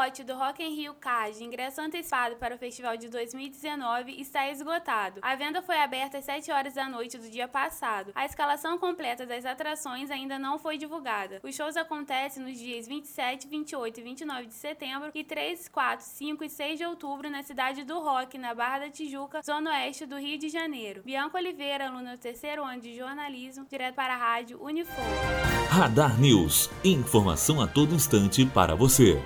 lote do Rock in Rio Card, ingresso antecipado para o festival de 2019, está esgotado. A venda foi aberta às 7 horas da noite do dia passado. A escalação completa das atrações ainda não foi divulgada. Os shows acontecem nos dias 27, 28 e 29 de setembro e 3, 4, 5 e 6 de outubro na cidade do Rock, na Barra da Tijuca, zona oeste do Rio de Janeiro. Bianca Oliveira, aluna do terceiro ano de jornalismo, direto para a rádio Unifor. Radar News. Informação a todo instante para você.